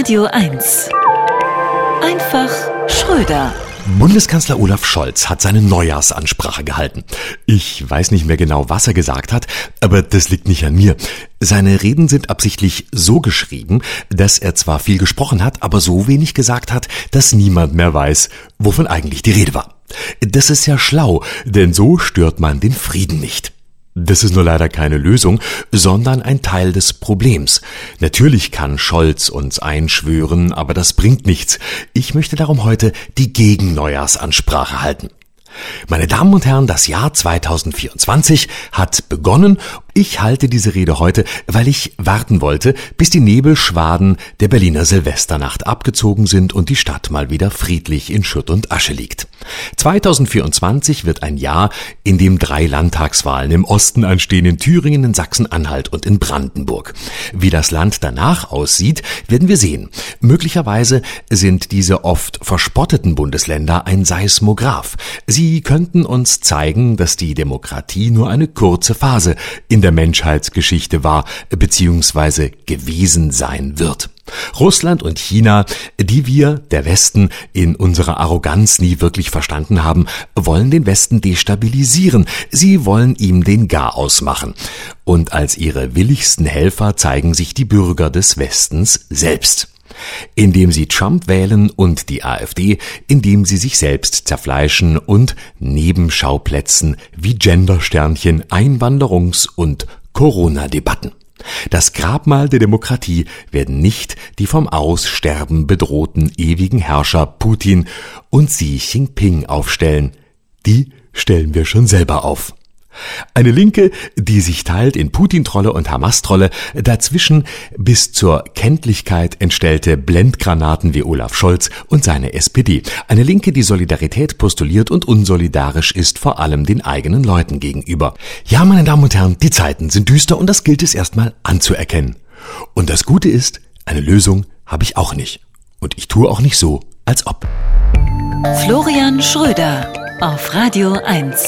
Radio 1. Einfach Schröder. Bundeskanzler Olaf Scholz hat seine Neujahrsansprache gehalten. Ich weiß nicht mehr genau, was er gesagt hat, aber das liegt nicht an mir. Seine Reden sind absichtlich so geschrieben, dass er zwar viel gesprochen hat, aber so wenig gesagt hat, dass niemand mehr weiß, wovon eigentlich die Rede war. Das ist ja schlau, denn so stört man den Frieden nicht. Das ist nur leider keine Lösung, sondern ein Teil des Problems. Natürlich kann Scholz uns einschwören, aber das bringt nichts. Ich möchte darum heute die Gegenneujahrs-Ansprache halten. Meine Damen und Herren, das Jahr 2024 hat begonnen. Ich halte diese Rede heute, weil ich warten wollte, bis die Nebelschwaden der Berliner Silvesternacht abgezogen sind und die Stadt mal wieder friedlich in Schutt und Asche liegt. 2024 wird ein Jahr, in dem drei Landtagswahlen im Osten anstehen, in Thüringen, in Sachsen-Anhalt und in Brandenburg. Wie das Land danach aussieht, werden wir sehen. Möglicherweise sind diese oft verspotteten Bundesländer ein Seismograph. Sie könnten uns zeigen, dass die Demokratie nur eine kurze Phase in der Menschheitsgeschichte war bzw. gewesen sein wird. Russland und China, die wir, der Westen, in unserer Arroganz nie wirklich verstanden haben, wollen den Westen destabilisieren. Sie wollen ihm den Garaus machen. Und als ihre willigsten Helfer zeigen sich die Bürger des Westens selbst indem sie Trump wählen und die AfD, indem sie sich selbst zerfleischen und Nebenschauplätzen wie Gendersternchen, Einwanderungs- und Corona-Debatten. Das Grabmal der Demokratie werden nicht die vom Aussterben bedrohten ewigen Herrscher Putin und Xi Jinping aufstellen. Die stellen wir schon selber auf. Eine Linke, die sich teilt in Putin-Trolle und Hamas-Trolle, dazwischen bis zur Kenntlichkeit entstellte Blendgranaten wie Olaf Scholz und seine SPD. Eine Linke, die Solidarität postuliert und unsolidarisch ist vor allem den eigenen Leuten gegenüber. Ja, meine Damen und Herren, die Zeiten sind düster und das gilt es erstmal anzuerkennen. Und das Gute ist, eine Lösung habe ich auch nicht. Und ich tue auch nicht so, als ob. Florian Schröder auf Radio 1.